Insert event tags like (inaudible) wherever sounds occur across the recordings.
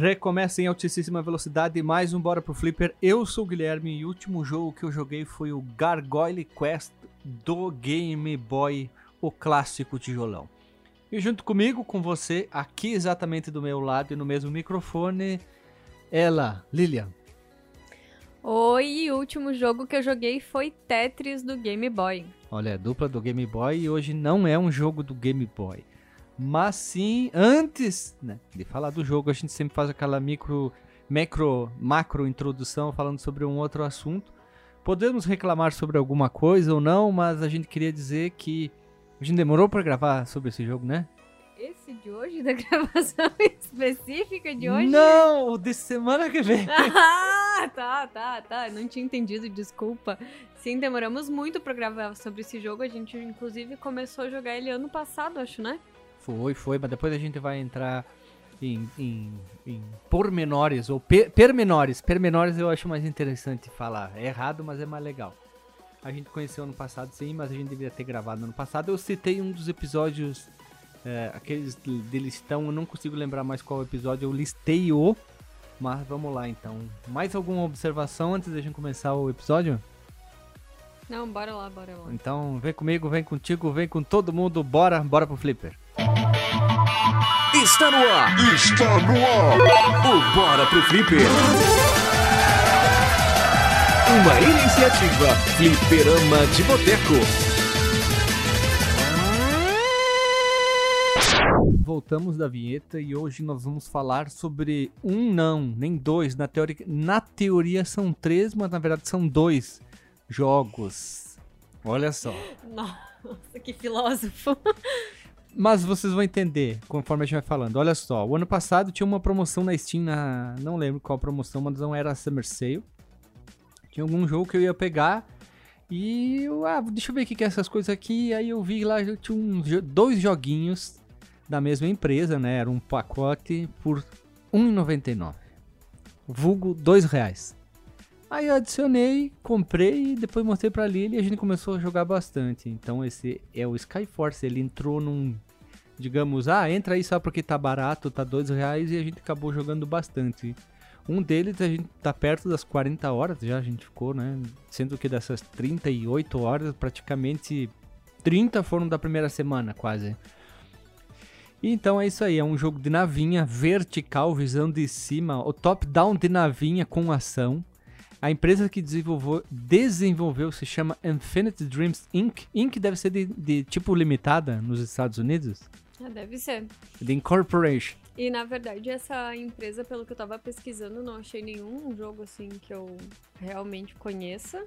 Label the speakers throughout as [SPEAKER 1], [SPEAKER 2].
[SPEAKER 1] Recomeça em altíssima velocidade, mais um Bora pro Flipper. Eu sou o Guilherme e o último jogo que eu joguei foi o Gargoyle Quest do Game Boy, o clássico tijolão. E junto comigo, com você, aqui exatamente do meu lado e no mesmo microfone, ela, Lilian.
[SPEAKER 2] Oi, o último jogo que eu joguei foi Tetris do Game Boy.
[SPEAKER 1] Olha, é dupla do Game Boy e hoje não é um jogo do Game Boy. Mas sim, antes né, de falar do jogo, a gente sempre faz aquela micro, macro, macro introdução falando sobre um outro assunto. Podemos reclamar sobre alguma coisa ou não, mas a gente queria dizer que a gente demorou para gravar sobre esse jogo, né?
[SPEAKER 2] Esse de hoje, (laughs) da gravação específica de hoje?
[SPEAKER 1] Não, o de semana que vem. (laughs)
[SPEAKER 2] ah, tá, tá, tá. Não tinha entendido, desculpa. Sim, demoramos muito para gravar sobre esse jogo. A gente, inclusive, começou a jogar ele ano passado, acho, né?
[SPEAKER 1] Foi, foi, mas depois a gente vai entrar em, em, em pormenores, ou per, permenores. Permenores eu acho mais interessante falar. É errado, mas é mais legal. A gente conheceu ano passado, sim, mas a gente deveria ter gravado ano passado. Eu citei um dos episódios, é, aqueles de listão, eu não consigo lembrar mais qual episódio, eu listei o. Mas vamos lá então. Mais alguma observação antes da gente começar o episódio?
[SPEAKER 2] Não, bora lá, bora lá.
[SPEAKER 1] Então vem comigo, vem contigo, vem com todo mundo, bora, bora pro Flipper.
[SPEAKER 3] Está no ar! Está no ar! O Bora pro Flipper! Uma iniciativa Flipperama de Boteco.
[SPEAKER 1] Voltamos da vinheta e hoje nós vamos falar sobre um não, nem dois. Na teoria, na teoria são três, mas na verdade são dois jogos. Olha só.
[SPEAKER 2] Nossa, que filósofo.
[SPEAKER 1] Mas vocês vão entender conforme a gente vai falando. Olha só, o ano passado tinha uma promoção na Steam, na, não lembro qual promoção, mas não era a Summer Sale. Tinha algum jogo que eu ia pegar e eu, ah, deixa eu ver o que é essas coisas aqui. Aí eu vi lá, tinha uns, dois joguinhos da mesma empresa, né? Era um pacote por R$1,99. Vulgo R$2,00. Aí eu adicionei, comprei e depois mostrei pra Lily e a gente começou a jogar bastante. Então esse é o Skyforce, ele entrou num, digamos, ah, entra aí só porque tá barato, tá dois reais e a gente acabou jogando bastante. Um deles a gente tá perto das 40 horas já, a gente ficou, né? Sendo que dessas 38 horas, praticamente 30 foram da primeira semana, quase. Então é isso aí, é um jogo de navinha vertical, visão de cima, o top-down de navinha com ação. A empresa que desenvolveu, desenvolveu se chama Infinite Dreams Inc. Inc. deve ser de, de tipo limitada nos Estados Unidos?
[SPEAKER 2] Ah, deve ser.
[SPEAKER 1] The Incorporation.
[SPEAKER 2] E na verdade, essa empresa, pelo que eu tava pesquisando, não achei nenhum jogo assim que eu realmente conheça.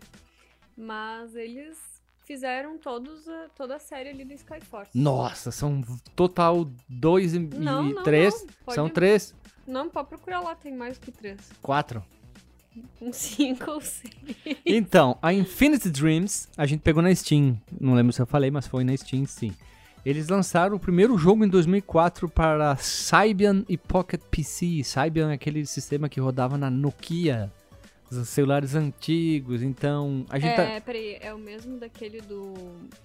[SPEAKER 2] Mas eles fizeram todos a, toda a série ali do Skyforce.
[SPEAKER 1] Nossa, são total dois e, não, e não, três. Não, pode... São três.
[SPEAKER 2] Não, pode procurar lá, tem mais que três.
[SPEAKER 1] Quatro.
[SPEAKER 2] Um 5 ou 6.
[SPEAKER 1] Então, a Infinity Dreams, a gente pegou na Steam. Não lembro se eu falei, mas foi na Steam, sim. Eles lançaram o primeiro jogo em 2004 para Symbian e Pocket PC. Symbian é aquele sistema que rodava na Nokia, os celulares antigos. Então, a gente
[SPEAKER 2] é,
[SPEAKER 1] tá...
[SPEAKER 2] peraí, é o mesmo daquele do,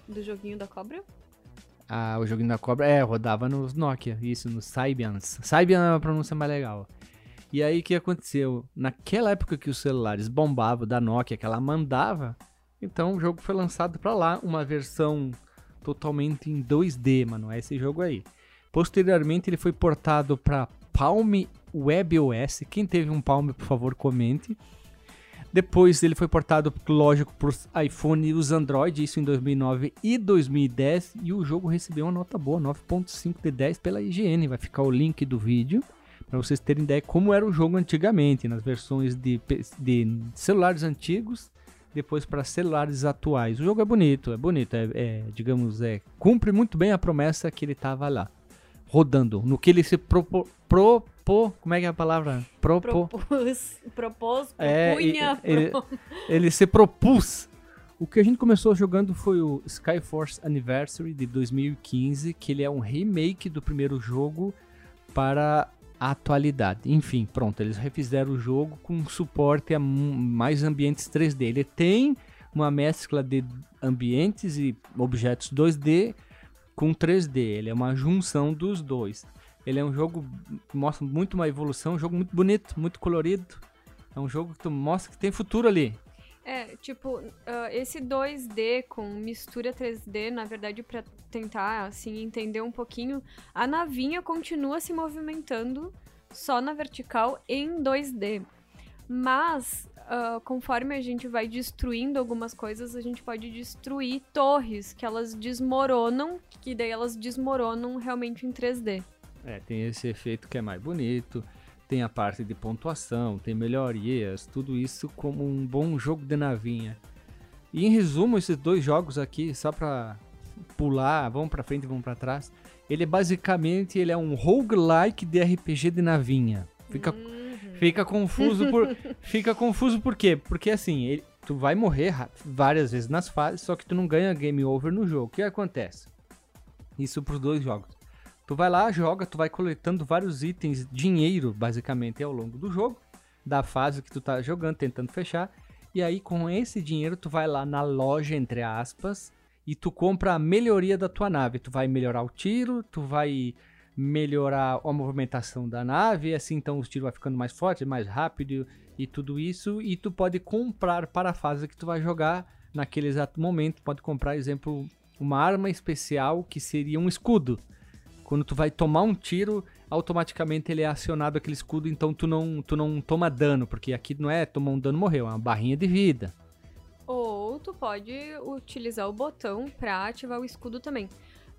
[SPEAKER 2] do joguinho da cobra?
[SPEAKER 1] Ah, o joguinho da cobra, é, rodava nos Nokia, isso, nos Sybians. Symbian é uma pronúncia mais legal. E aí o que aconteceu? Naquela época que os celulares bombavam da Nokia, que ela mandava, então o jogo foi lançado para lá, uma versão totalmente em 2D, mano, é esse jogo aí. Posteriormente ele foi portado para Palm WebOS. Quem teve um Palm, por favor, comente. Depois ele foi portado, lógico, para os iPhone e os Android, isso em 2009 e 2010. E o jogo recebeu uma nota boa, 9.5 de 10 pela IGN. Vai ficar o link do vídeo para vocês terem ideia como era o jogo antigamente, nas versões de, de celulares antigos, depois para celulares atuais. O jogo é bonito, é bonito, é, é, digamos, é cumpre muito bem a promessa que ele tava lá, rodando, no que ele se propôs, propo, como é que é a palavra?
[SPEAKER 2] Propo, propôs, (laughs) propôs,
[SPEAKER 1] é, propunha, ele, pro... ele se propôs o que a gente começou jogando foi o Skyforce Anniversary de 2015, que ele é um remake do primeiro jogo para atualidade. Enfim, pronto, eles refizeram o jogo com suporte a mais ambientes 3D. Ele tem uma mescla de ambientes e objetos 2D com 3D. Ele é uma junção dos dois. Ele é um jogo que mostra muito uma evolução, um jogo muito bonito, muito colorido. É um jogo que mostra que tem futuro ali.
[SPEAKER 2] É, tipo, ah, esse 2D com mistura 3D, na verdade, pra tentar, assim, entender um pouquinho, a navinha continua se movimentando só na vertical em 2D. Mas, ah, conforme a gente vai destruindo algumas coisas, a gente pode destruir torres, que elas desmoronam, que daí elas desmoronam realmente em 3D.
[SPEAKER 1] É, tem esse efeito que é mais bonito, tem a parte de pontuação, tem melhorias, tudo isso como um bom jogo de navinha. E em resumo, esses dois jogos aqui, só pra pular, vamos pra frente e vamos pra trás, ele é basicamente ele é um roguelike de RPG de navinha. Fica, fica confuso por (laughs) fica confuso por quê? Porque assim, ele- tu vai morrer várias vezes nas fases, só que tu não ganha game over no jogo. O que acontece? Isso pros dois jogos. Tu vai lá, joga, tu vai coletando vários itens, dinheiro, basicamente, ao longo do jogo, da fase que tu tá jogando, tentando fechar. E aí, com esse dinheiro, tu vai lá na loja, entre aspas, e tu compra a melhoria da tua nave. Tu vai melhorar o tiro, tu vai melhorar a movimentação da nave, assim então os tiros vai ficando mais forte, mais rápido e tudo isso. E tu pode comprar para a fase que tu vai jogar naquele exato momento. Pode comprar, exemplo, uma arma especial que seria um escudo. Quando tu vai tomar um tiro, automaticamente ele é acionado aquele escudo, então tu não, tu não toma dano, porque aqui não é tomar um dano morreu, é uma barrinha de vida.
[SPEAKER 2] Ou tu pode utilizar o botão pra ativar o escudo também.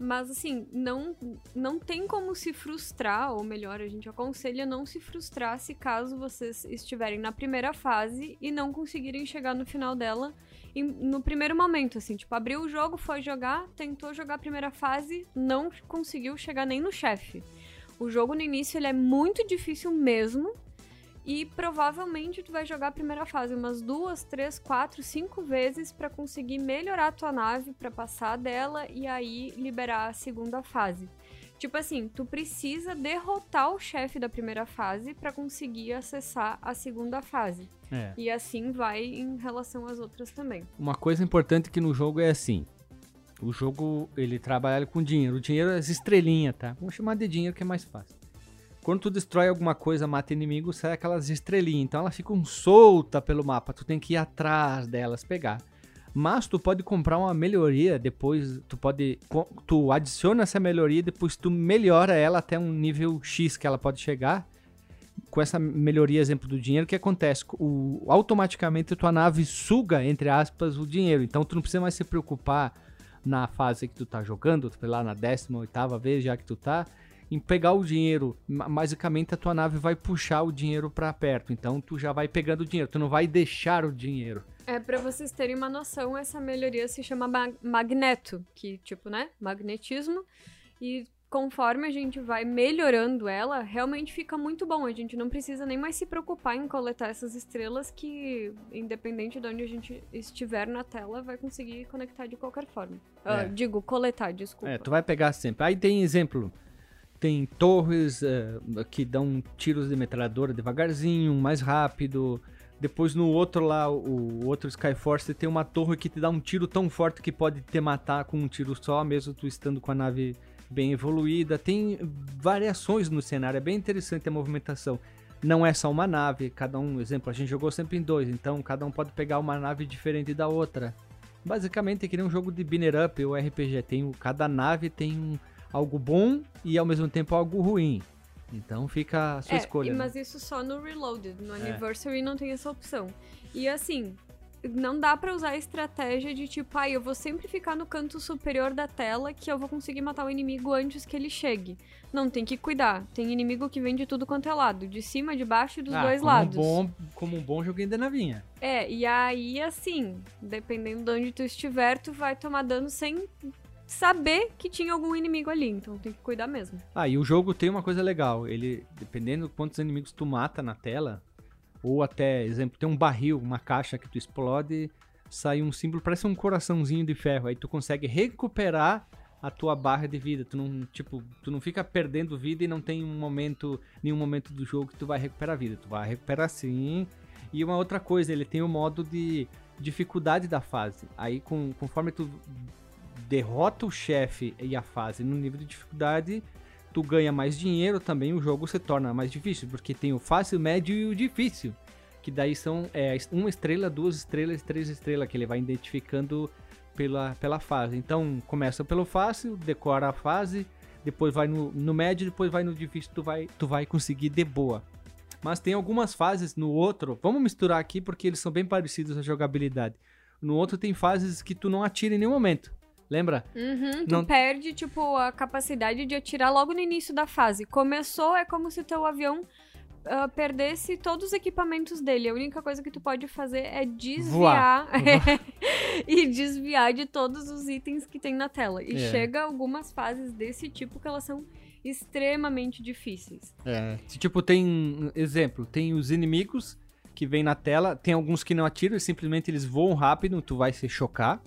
[SPEAKER 2] Mas assim, não, não tem como se frustrar, ou melhor, a gente aconselha não se frustrar se caso vocês estiverem na primeira fase e não conseguirem chegar no final dela em- no primeiro momento, assim, tipo, abriu o jogo, foi jogar, tentou jogar a primeira fase, não conseguiu chegar nem no chefe. O jogo no início ele é muito difícil mesmo, e provavelmente tu vai jogar a primeira fase umas duas, três, quatro, cinco vezes pra conseguir melhorar a tua nave pra passar dela e aí liberar a segunda fase. Tipo assim, tu precisa derrotar o chefe da primeira fase pra conseguir acessar a segunda fase.
[SPEAKER 1] É.
[SPEAKER 2] E assim vai em relação às outras também.
[SPEAKER 1] Uma coisa importante que no jogo é assim. O jogo, ele trabalha com dinheiro. O dinheiro é as estrelinhas, tá? Vamos chamar de dinheiro que é mais fácil. Quando tu destrói alguma coisa, mata inimigo, sai aquelas estrelinhas. Então elas ficam soltas pelo mapa. Tu tem que ir atrás delas, pegar. Mas tu pode comprar uma melhoria depois. Tu pode. Tu adiciona essa melhoria depois tu melhora ela até um nível X que ela pode chegar. Com essa melhoria, exemplo do dinheiro, o que acontece? O, automaticamente tua nave suga, entre aspas, o dinheiro. Então tu não precisa mais se preocupar na fase que tu tá jogando, lá, na 18ª vez já que tu tá, em pegar o dinheiro. Basicamente a tua nave vai puxar o dinheiro pra perto. Então tu já vai pegando o dinheiro, tu não vai deixar o dinheiro.
[SPEAKER 2] É, pra vocês terem uma noção, essa melhoria se chama ma- magneto, que tipo, né, magnetismo. E conforme a gente vai melhorando ela, realmente fica muito bom. A gente não precisa nem mais se preocupar em coletar essas estrelas que, independente de onde a gente estiver na tela, vai conseguir conectar de qualquer forma. Ah,
[SPEAKER 1] É.
[SPEAKER 2] digo, coletar, desculpa.
[SPEAKER 1] É, tu vai pegar sempre. Aí tem exemplo. Tem torres eh, que dão tiros de metralhadora devagarzinho, mais rápido. Depois no outro lá, o, outro Skyforce, tem uma torre que te dá um tiro tão forte que pode te matar com um tiro só, mesmo tu estando com a nave bem evoluída. Tem variações no cenário, é bem interessante a movimentação. Não é só uma nave, cada um, exemplo, a gente jogou sempre em dois, então cada um pode pegar uma nave diferente da outra. Basicamente é que nem um jogo de binner up ou RPG, tem cada nave tem um, algo bom e ao mesmo tempo algo ruim. Então fica a sua
[SPEAKER 2] É,
[SPEAKER 1] escolha. né?
[SPEAKER 2] mas isso só no Reloaded. No
[SPEAKER 1] É.
[SPEAKER 2] Anniversary não tem essa opção. E assim, não dá pra usar a estratégia de tipo, ah, eu vou sempre ficar no canto superior da tela que eu vou conseguir matar o inimigo antes que ele chegue. Não, tem que cuidar. Tem inimigo que vem de tudo quanto é lado. De cima, de baixo e dos
[SPEAKER 1] Ah,
[SPEAKER 2] dois
[SPEAKER 1] como
[SPEAKER 2] lados.
[SPEAKER 1] Um bom, como um bom joguinho de navinha.
[SPEAKER 2] É, e aí, assim, dependendo de onde tu estiver, tu vai tomar dano sem saber que tinha algum inimigo ali. Então tem que cuidar mesmo.
[SPEAKER 1] Ah, e o jogo tem uma coisa legal. Ele, dependendo de quantos inimigos tu mata na tela, ou até, exemplo, tem um barril, uma caixa que tu explode, sai um símbolo, parece um coraçãozinho de ferro. Aí tu consegue recuperar a tua barra de vida. Tu não, tipo, tu não fica perdendo vida e não tem um momento, nenhum momento do jogo que tu vai recuperar vida. Tu vai recuperar sim. E uma outra coisa, ele tem o modo de dificuldade da fase. Aí com, conforme tu derrota o chefe e a fase no nível de dificuldade, tu ganha mais dinheiro, também o jogo se torna mais difícil, porque tem o fácil, o médio e o difícil. Que daí são é, uma estrela, duas estrelas, três estrelas, que ele vai identificando pela, pela fase. Então começa pelo fácil, decora a fase, depois vai no, no médio, depois vai no difícil, tu vai, tu vai conseguir de boa. Mas tem algumas fases no outro, vamos misturar aqui porque eles são bem parecidos a jogabilidade. No outro tem fases que tu não atira em nenhum momento. Lembra?
[SPEAKER 2] Uhum, tu
[SPEAKER 1] Não-
[SPEAKER 2] perde, tipo, a capacidade de atirar logo no início da fase. Começou, é como se teu avião ah, perdesse todos os equipamentos dele. A única coisa que tu pode fazer é desviar (laughs) e desviar de todos os itens que tem na tela. E
[SPEAKER 1] É.
[SPEAKER 2] chega algumas fases desse tipo que elas são extremamente difíceis.
[SPEAKER 1] É. Tipo, tem. Exemplo, tem os inimigos que vem na tela. Tem alguns que não atiram, e simplesmente eles voam rápido, tu vai se chocar.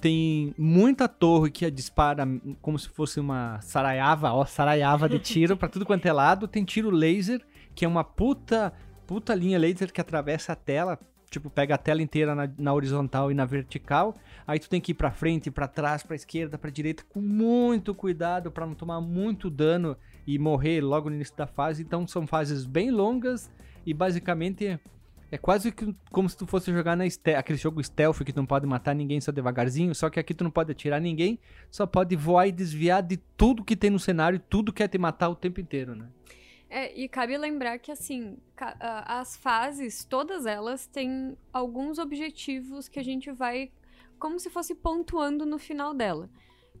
[SPEAKER 1] Tem muita torre que dispara como se fosse uma saraiava, ó, saraiava de tiro pra tudo quanto é lado. Tem tiro laser, que é uma puta, puta linha laser que atravessa a tela. Tipo, pega a tela inteira na, na horizontal e na vertical. Aí tu tem que ir pra frente, pra trás, pra esquerda, pra direita, com muito cuidado pra não tomar muito dano e morrer logo no início da fase. Então são fases bem longas e basicamente é quase que como se tu fosse jogar na aquele jogo stealth que tu não pode matar ninguém só devagarzinho, só que aqui tu não pode atirar ninguém, só pode voar e desviar de tudo que tem no cenário, tudo quer te matar o tempo inteiro, né?
[SPEAKER 2] É, e cabe lembrar que, assim, as fases, todas elas, têm alguns objetivos que a gente vai como se fosse pontuando no final dela.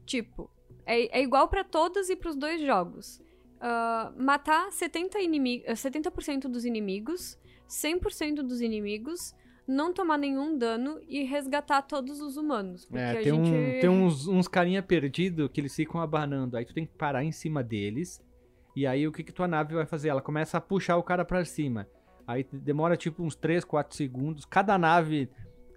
[SPEAKER 2] Tipo, é, é igual pra todas e pros dois jogos. Ah, matar 70%, inimi 70 dos inimigos, 100% dos inimigos, não tomar nenhum dano e resgatar todos os humanos. Porque
[SPEAKER 1] É, tem, um-
[SPEAKER 2] gente...
[SPEAKER 1] tem uns, uns carinha perdido que eles ficam abanando, aí tu tem que parar em cima deles, e aí o que que tua nave vai fazer? Ela começa a puxar o cara pra cima. Aí demora tipo uns 3, 4 segundos. Cada nave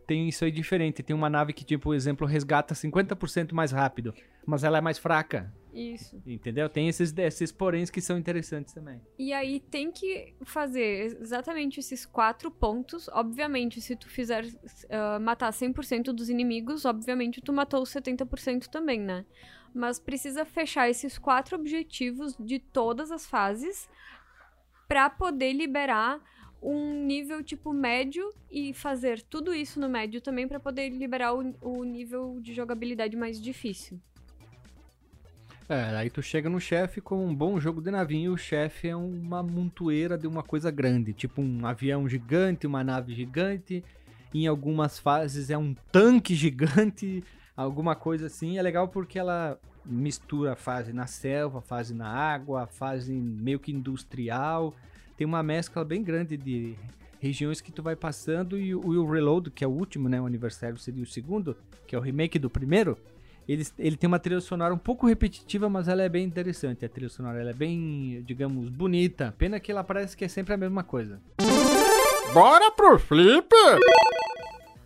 [SPEAKER 1] tem isso aí diferente. Tem uma nave que, tipo, por exemplo, resgata 50% mais rápido, mas ela é mais fraca,
[SPEAKER 2] Isso.
[SPEAKER 1] entendeu? Tem esses, esses poréns que são interessantes também.
[SPEAKER 2] E aí tem que fazer exatamente esses quatro pontos. Obviamente, se tu fizer ah, matar 100% dos inimigos, obviamente tu matou os 70% também, né? Mas precisa fechar esses quatro objetivos de todas as fases pra poder liberar um nível tipo médio e fazer tudo isso no médio também pra poder liberar o, o nível de jogabilidade mais difícil.
[SPEAKER 1] É, aí tu chega no chefe com um bom jogo de navinho, o chefe é uma montoeira de uma coisa grande, tipo um avião gigante, uma nave gigante, em algumas fases é um tanque (laughs) gigante, alguma coisa assim. É legal porque ela mistura a fase na selva, a fase na água, a fase meio que industrial. Tem uma mescla bem grande de regiões que tu vai passando e o, e o Reload, que é o último, né, o aniversário seria o segundo, que é o remake do primeiro. Ele, ele tem uma trilha sonora um pouco repetitiva, mas ela é bem interessante. A trilha sonora ela é bem, digamos, bonita. Pena que ela parece que é sempre a mesma coisa.
[SPEAKER 3] Bora pro flip!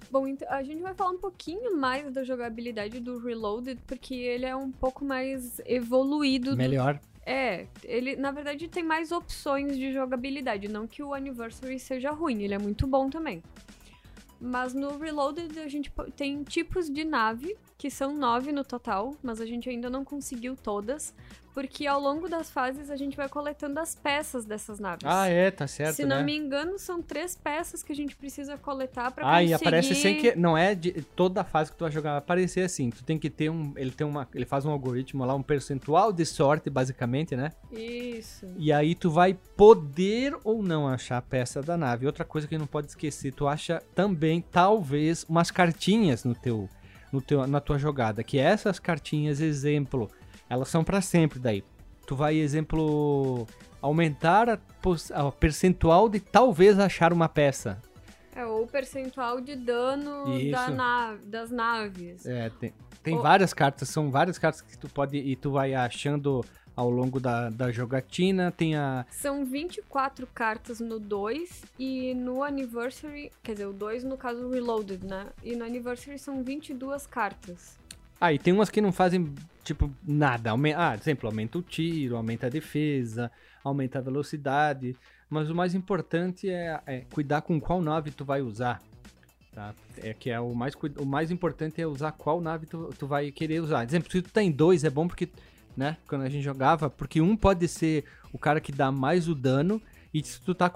[SPEAKER 2] Bom, então a gente vai falar um pouquinho mais da jogabilidade do Reloaded, porque ele é um pouco mais evoluído. do-
[SPEAKER 1] Melhor.
[SPEAKER 2] É, ele na verdade tem mais opções de jogabilidade. Não que o Anniversary seja ruim, ele é muito bom também. Mas no Reloaded a gente tem tipos de nave, que são nove no total, mas a gente ainda não conseguiu todas, porque ao longo das fases a gente vai coletando as peças dessas naves.
[SPEAKER 1] Ah, é, tá certo,
[SPEAKER 2] Se
[SPEAKER 1] né?
[SPEAKER 2] não me engano, são três peças que a gente precisa coletar pra
[SPEAKER 1] Ah,
[SPEAKER 2] conseguir...
[SPEAKER 1] e aparece sem que. Não é de toda a fase que tu vai jogar, vai aparecer assim. Tu tem que ter um. Ele tem uma. Ele faz um algoritmo lá, um percentual de sorte, basicamente, né?
[SPEAKER 2] Isso.
[SPEAKER 1] E aí tu vai poder ou não achar a peça da nave. Outra coisa que não pode esquecer, tu acha também, talvez, umas cartinhas no teu, no teu, na tua jogada. Que essas cartinhas, exemplo, elas são pra sempre daí. Tu vai, exemplo, aumentar a, a percentual de talvez achar uma peça.
[SPEAKER 2] É, ou o percentual de dano da das naves.
[SPEAKER 1] É, tem, tem
[SPEAKER 2] O-
[SPEAKER 1] várias cartas, são várias cartas que tu pode e tu vai achando ao longo da, da jogatina. Tem a.
[SPEAKER 2] São 24 cartas no 2 e no Anniversary, quer dizer, o 2 no caso Reloaded, né? E no Anniversary são 22 cartas.
[SPEAKER 1] Ah, e tem umas que não fazem, tipo, nada. Ah, exemplo, aumenta o tiro, aumenta a defesa, aumenta a velocidade. Mas o mais importante é, é cuidar com qual nave tu vai usar. Tá? É que é o mais, o mais importante é usar qual nave tu, tu vai querer usar. Exemplo, se tu tá em dois, é bom porque né? Quando a gente jogava, porque um pode ser o cara que dá mais o dano, e se tu tá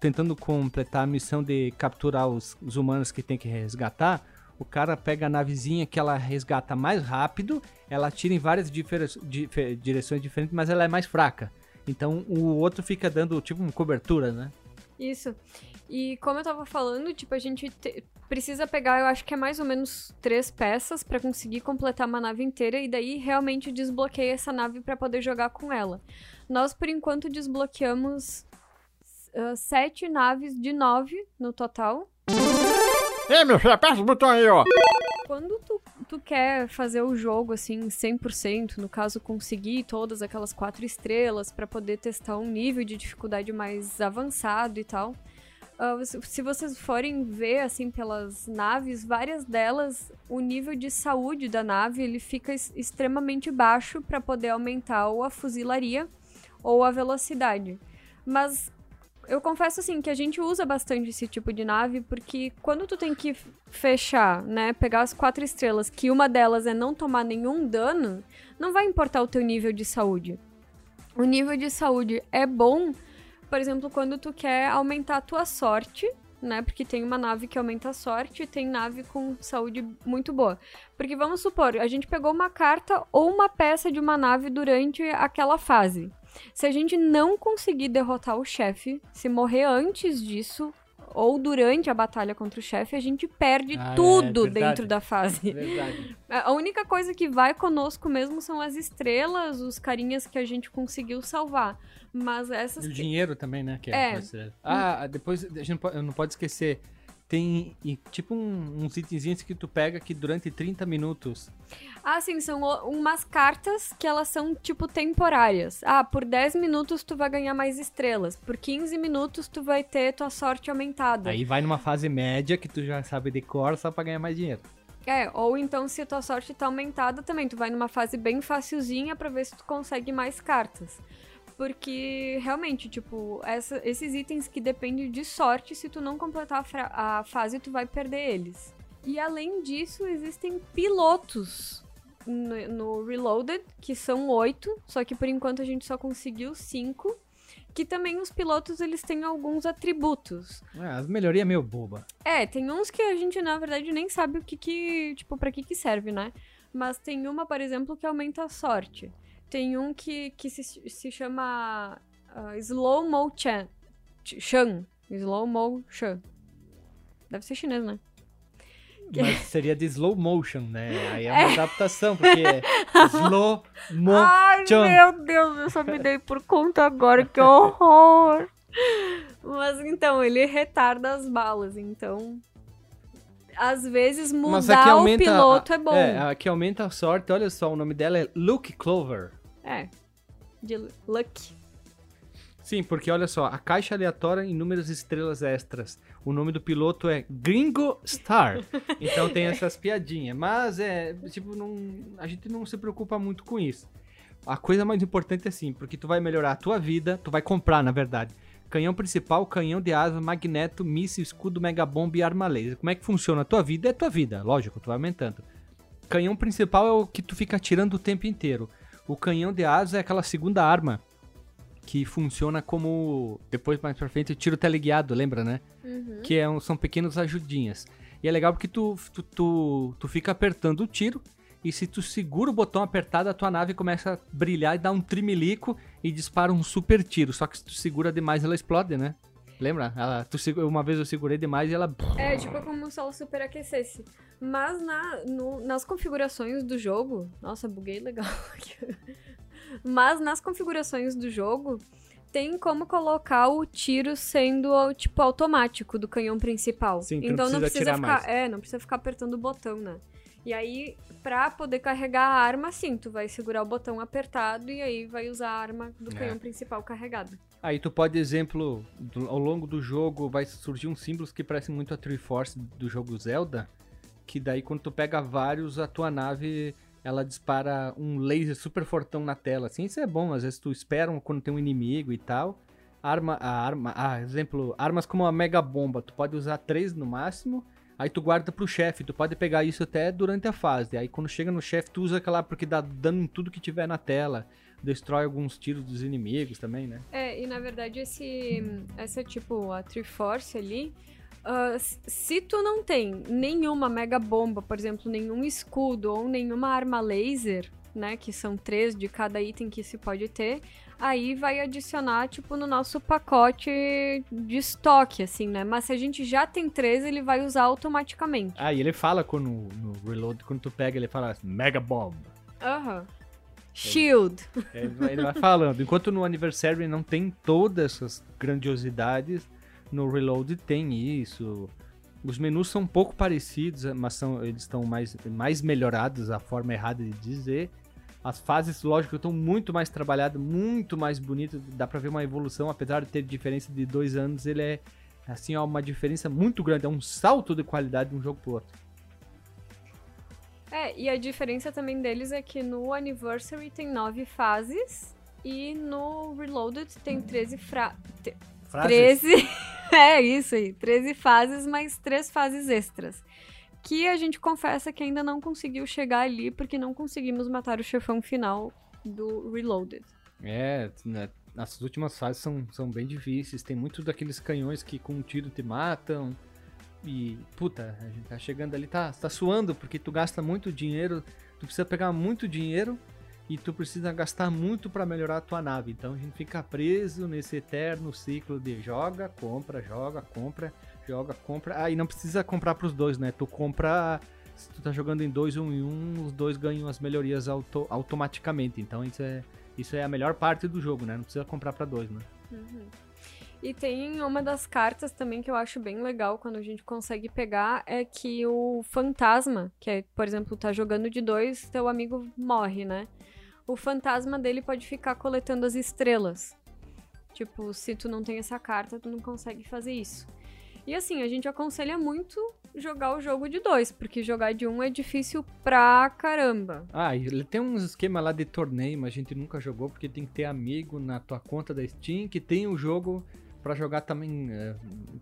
[SPEAKER 1] tentando completar a missão de capturar os, os humanos que tem que resgatar, o cara pega a navezinha que ela resgata mais rápido, ela atira em várias difere- dife- direções diferentes, mas ela é mais fraca. Então o outro fica dando tipo uma cobertura, né?
[SPEAKER 2] Isso. E como eu tava falando, tipo, a gente te- precisa pegar, eu acho que é mais ou menos três peças pra conseguir completar uma nave inteira e daí realmente desbloqueia essa nave pra poder jogar com ela. Nós, por enquanto, desbloqueamos ah, sete naves de nove no total.
[SPEAKER 3] Ei, meu filho, aperta o botão aí, ó.
[SPEAKER 2] Quando tu, tu quer fazer o jogo assim 100%, no caso conseguir todas aquelas quatro estrelas pra poder testar um nível de dificuldade mais avançado e tal. ah, se- vocês forem ver assim pelas naves, várias delas, o nível de saúde da nave ele fica extremamente baixo pra poder aumentar ou a fuzilaria ou a velocidade. Mas eu confesso assim que a gente usa bastante esse tipo de nave porque quando tu tem que fechar, né, pegar as quatro estrelas, que uma delas é não tomar nenhum dano, não vai importar o teu nível de saúde. O nível de saúde é bom, por exemplo, quando tu quer aumentar a tua sorte, né? Porque tem uma nave que aumenta a sorte e tem nave com saúde muito boa. Porque vamos supor, a gente pegou uma carta ou uma peça de uma nave durante aquela fase. Se a gente não conseguir derrotar o chefe, se morrer antes disso ou durante a batalha contra o chefe, a gente perde
[SPEAKER 1] Ah, é
[SPEAKER 2] tudo
[SPEAKER 1] verdade.
[SPEAKER 2] dentro da fase. (laughs)
[SPEAKER 1] Verdade.
[SPEAKER 2] A a única coisa que vai conosco mesmo são as estrelas, os carinhas que a gente conseguiu salvar. Mas essas.
[SPEAKER 1] E o dinheiro também, né? Que
[SPEAKER 2] É.
[SPEAKER 1] é. Ah, depois a gente não pode, não pode esquecer. Tem e, tipo um- uns itenzinhos que tu pega que durante 30 minutos.
[SPEAKER 2] Ah, sim, são umas cartas que elas são tipo temporárias. Ah, por 10 minutos tu vai ganhar mais estrelas. Por 15 minutos tu vai ter tua sorte aumentada.
[SPEAKER 1] Aí vai numa fase média que tu já sabe de cor só pra ganhar mais dinheiro.
[SPEAKER 2] É, ou então se tua sorte tá aumentada também, tu vai numa fase bem facilzinha pra ver se tu consegue mais cartas. Porque realmente, tipo, essa- esses itens que dependem de sorte, se tu não completar a, a fase, tu vai perder eles. E além disso, existem pilotos no, no Reloaded, que são oito, só que por enquanto a gente só conseguiu cinco. Que também os pilotos eles têm alguns atributos.
[SPEAKER 1] Ah, as melhorias é meio boba.
[SPEAKER 2] É, tem uns que a gente, na verdade, nem sabe o que que, tipo, pra que que serve, né? Mas tem uma, por exemplo, que aumenta a sorte. Tem um que, que se, se chama ah, Slow Motion. Shan. Slow Motion. Deve ser chinês, né?
[SPEAKER 1] Mas seria de slow motion, né? Aí é uma adaptação, porque é (laughs) slow
[SPEAKER 2] Ai,
[SPEAKER 1] motion.
[SPEAKER 2] meu Deus, eu só me dei por conta agora, que horror! Mas então, ele retarda as balas, então. Às vezes mudar o piloto é bom.
[SPEAKER 1] É, aqui aumenta a sorte. Olha só, o nome dela é Luke Clover.
[SPEAKER 2] É. De luck.
[SPEAKER 1] Sim, porque olha só, a caixa aleatória em números estrelas extras. O nome do piloto é Gringo Star. (laughs) Então tem essas piadinhas. Mas é, tipo, não, a gente não se preocupa muito com isso. A coisa mais importante é assim, porque tu vai melhorar a tua vida, tu vai comprar, na verdade. Canhão principal, canhão de asa, magneto, míssil, escudo, mega bomba e arma laser. Como é que funciona? A tua vida é a tua vida, lógico, tu vai aumentando. Canhão principal é o que tu fica atirando o tempo inteiro. O canhão de asa é aquela segunda arma que funciona como depois mais pra frente o tiro teleguiado, lembra, né?
[SPEAKER 2] Uhum.
[SPEAKER 1] Que é um- são pequenas ajudinhas. E é legal porque tu, tu, tu, tu fica apertando o tiro e se tu segura o botão apertado, a tua nave começa a brilhar e dá um trimelico e dispara um super tiro. Só que se tu segura demais, ela explode, né? Lembra? Ela, tu, uma vez eu segurei demais e ela...
[SPEAKER 2] É, tipo como se ela superaquecesse. Mas na, no- nas configurações do jogo. Nossa, buguei legal (laughs) aqui. Mas nas configurações do jogo, tem como colocar o tiro sendo tipo automático do canhão principal.
[SPEAKER 1] Sim, que não
[SPEAKER 2] então não
[SPEAKER 1] precisa
[SPEAKER 2] precisa
[SPEAKER 1] atirar
[SPEAKER 2] ficar. É, não precisa ficar apertando o botão, né? E aí, pra poder carregar a arma, sim, tu vai segurar o botão apertado e aí vai usar a arma do
[SPEAKER 1] É.
[SPEAKER 2] canhão principal carregada.
[SPEAKER 1] Aí tu pode, exemplo, do- ao longo do jogo vai surgir uns símbolos que parecem muito a Triforce do jogo Zelda, que daí quando tu pega vários, a tua nave ela dispara um laser super fortão na tela. Assim, isso é bom, às vezes tu espera um- quando tem um inimigo e tal. Arma, a arma, ah, exemplo, armas como a mega bomba, tu pode usar três no máximo. Aí tu guarda pro chefe, tu pode pegar isso até durante a fase. Aí quando chega no chefe, tu usa aquela porque dá dano em tudo que tiver na tela. Destrói alguns tiros dos inimigos também, né?
[SPEAKER 2] É, e na verdade esse, essa tipo, a Triforce ali, s- se tu não tem nenhuma mega bomba, por exemplo, nenhum escudo ou nenhuma arma laser, né, que são três de cada item que se pode ter, aí vai adicionar, tipo, no nosso pacote de estoque, assim, né? Mas se a gente já tem três, ele vai usar automaticamente.
[SPEAKER 1] Ah, e ele fala quando, no reload, quando tu pega, ele fala assim, Mega Bomb.
[SPEAKER 2] Aham. Shield.
[SPEAKER 1] Ele vai, ele vai falando. Enquanto no Anniversary não tem todas essas grandiosidades, no Reload tem isso. Os menus são um pouco parecidos, mas são, eles estão mais, mais melhorados, a forma errada de dizer. As fases, lógico, estão muito mais trabalhadas, muito mais bonitas. Dá pra ver uma evolução, apesar de ter diferença de dois anos, ele é assim, ó, uma diferença muito grande. É um salto de qualidade de um jogo pro outro.
[SPEAKER 2] É, e a diferença também deles é que no Anniversary tem nove fases e no Reloaded tem 13 fra... te- 13. (laughs) é isso aí, 13 fases mais três fases extras. Que a gente confessa que ainda não conseguiu chegar ali porque não conseguimos matar o chefão final do Reloaded.
[SPEAKER 1] É, né, as últimas fases são, são bem difíceis. Tem muitos daqueles canhões que com um tiro te matam. E, puta, a gente tá chegando ali, tá, tá suando, porque tu gasta muito dinheiro. Tu precisa pegar muito dinheiro e tu precisa gastar muito pra melhorar a tua nave. Então a gente fica preso nesse eterno ciclo de joga, compra, joga, compra, joga, compra. Ah, e não precisa comprar pros dois, né? Tu compra. Se tu tá jogando em dois, um em um, os dois ganham as melhorias auto- automaticamente. Então isso é. Isso é a melhor parte do jogo, né? Não precisa comprar pra dois, né?
[SPEAKER 2] E tem uma das cartas também que eu acho bem legal quando a gente consegue pegar é que o fantasma, que é, por exemplo, tá jogando de dois, teu amigo morre, né? O fantasma dele pode ficar coletando as estrelas. Tipo, se tu não tem essa carta, tu não consegue fazer isso. E assim, a gente aconselha muito jogar o jogo de dois, porque jogar de um é difícil pra caramba.
[SPEAKER 1] Ah, ele tem uns esquema lá de torneio, mas a gente nunca jogou porque tem que ter amigo na tua conta da Steam que tem o jogo pra jogar também, é,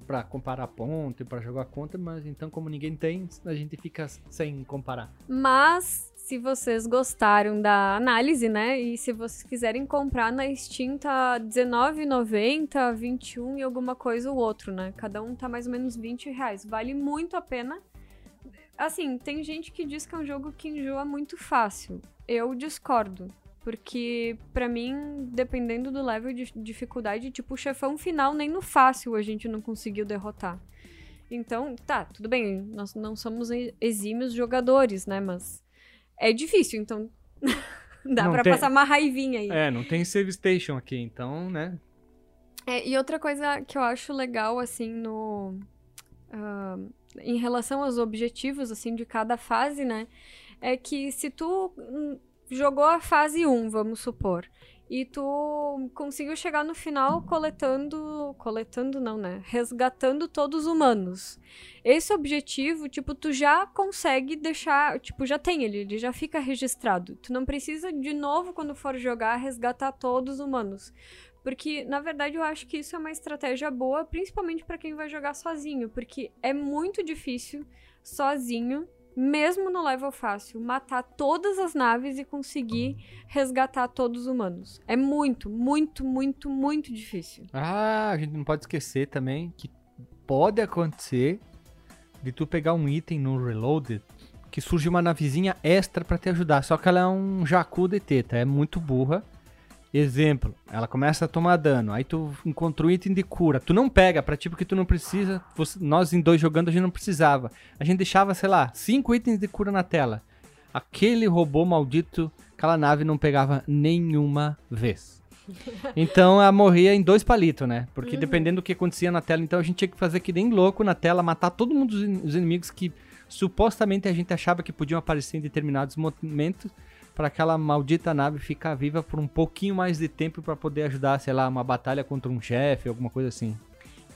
[SPEAKER 1] pra comparar ponto, pra jogar conta, mas então como ninguém tem, a gente fica sem comparar.
[SPEAKER 2] Mas se vocês gostaram da análise, né? E se vocês quiserem comprar na Steam, tá R$19,90, 21 e alguma coisa o outro, né? Cada um tá mais ou menos 20 reais. Vale muito a pena. Assim, tem gente que diz que é um jogo que enjoa muito fácil. Eu discordo. Porque, pra mim, dependendo do level de dificuldade, tipo, o chefão final, nem no fácil a gente não conseguiu derrotar. Então, tá, tudo bem, nós não somos exímios jogadores, né? Mas é difícil, então (laughs) dá
[SPEAKER 1] Não
[SPEAKER 2] pra
[SPEAKER 1] tem-
[SPEAKER 2] passar uma raivinha aí.
[SPEAKER 1] É, não tem save station aqui, então, né?
[SPEAKER 2] É, e outra coisa que eu acho legal, assim, no. ah, em relação aos objetivos, assim, de cada fase, né? É que se tu hum, jogou a fase 1, vamos supor, e tu conseguiu chegar no final coletando. Coletando não, né? Resgatando todos os humanos. Esse objetivo, tipo, tu já consegue deixar. Tipo, já tem ele, ele já fica registrado. Tu não precisa de novo, quando for jogar, resgatar todos os humanos. Porque, na verdade, eu acho que isso é uma estratégia boa, principalmente pra quem vai jogar sozinho. Porque é muito difícil, sozinho, mesmo no level fácil, matar todas as naves e conseguir resgatar todos os humanos. É muito, muito, muito, muito difícil.
[SPEAKER 1] Ah, a gente não pode esquecer também que pode acontecer de tu pegar um item no Reloaded que surge uma navezinha extra pra te ajudar. Só que ela é um jacu de teta, é muito burra. Exemplo, ela começa a tomar dano, aí tu encontra um item de cura. Tu não pega pra ti porque tu não precisa. Você- nós em dois jogando a gente não precisava. A gente deixava, sei lá, cinco itens de cura na tela. Aquele robô maldito, aquela nave não pegava nenhuma vez. (laughs) Então ela morria em dois palitos, né? Porque dependendo do que acontecia na tela, então a gente tinha que fazer que nem louco na tela, matar todo mundo os inimigos que supostamente a gente achava que podiam aparecer em determinados momentos para aquela maldita nave ficar viva por um pouquinho mais de tempo para poder ajudar, sei lá, uma batalha contra um chefe, alguma coisa assim.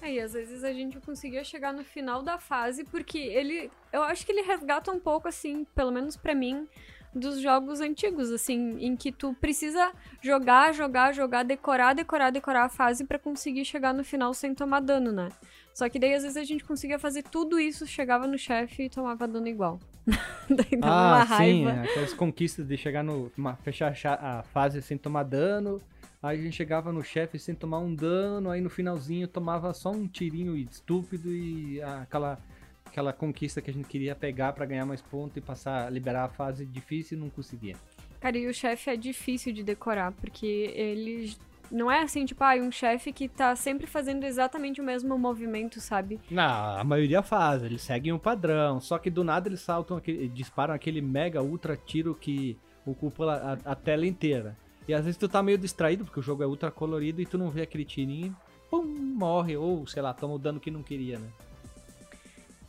[SPEAKER 2] É, e às vezes a gente conseguia chegar no final da fase, porque ele. Eu acho que ele resgata um pouco, assim, pelo menos pra mim, dos jogos antigos, assim, em que tu precisa jogar, jogar, jogar, decorar, decorar, decorar a fase pra conseguir chegar no final sem tomar dano, né? Só que daí às vezes a gente conseguia fazer tudo isso, chegava no chefe e tomava dano igual. (laughs) daí dava
[SPEAKER 1] ah,
[SPEAKER 2] uma
[SPEAKER 1] sim,
[SPEAKER 2] raiva.
[SPEAKER 1] aquelas conquistas de chegar no. fechar a fase sem tomar dano. Aí a gente chegava no chefe sem tomar um dano, aí no finalzinho tomava só um tirinho estúpido e aquela, aquela conquista que a gente queria pegar pra ganhar mais ponto e passar, liberar a fase difícil e não conseguia.
[SPEAKER 2] Cara, e o chefe é difícil de decorar, porque ele não é assim, tipo, ah, um chefe que tá sempre fazendo exatamente o mesmo movimento, sabe?
[SPEAKER 1] Não, a maioria faz, eles seguem um padrão, só que do nada eles saltam, aquele, disparam aquele mega ultra tiro que ocupa a, a tela inteira. E às vezes tu tá meio distraído, porque o jogo é ultra colorido e tu não vê aquele tirinho, pum, morre, ou sei lá, toma o dano que não queria, né?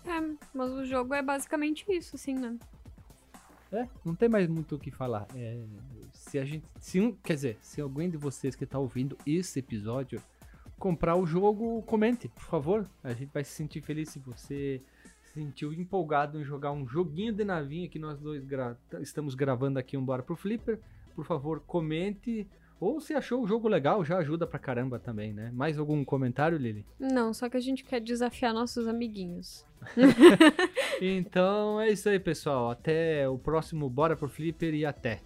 [SPEAKER 2] É, mas o jogo é basicamente isso, assim, né?
[SPEAKER 1] É, não tem mais muito o que falar. É, se a gente. Se um, quer dizer, se alguém de vocês que tá ouvindo esse episódio comprar o jogo, comente, por favor. A gente vai se sentir feliz se você se sentiu empolgado em jogar um joguinho de navinha que nós dois gra- estamos gravando aqui um Bora pro Flipper. Por favor, comente. Ou se achou o jogo legal, já ajuda pra caramba também, né? Mais algum comentário, Lili?
[SPEAKER 2] Não, só que a gente quer desafiar nossos amiguinhos. (laughs)
[SPEAKER 1] Então é isso aí, pessoal. Até o próximo Bora pro Flipper e até.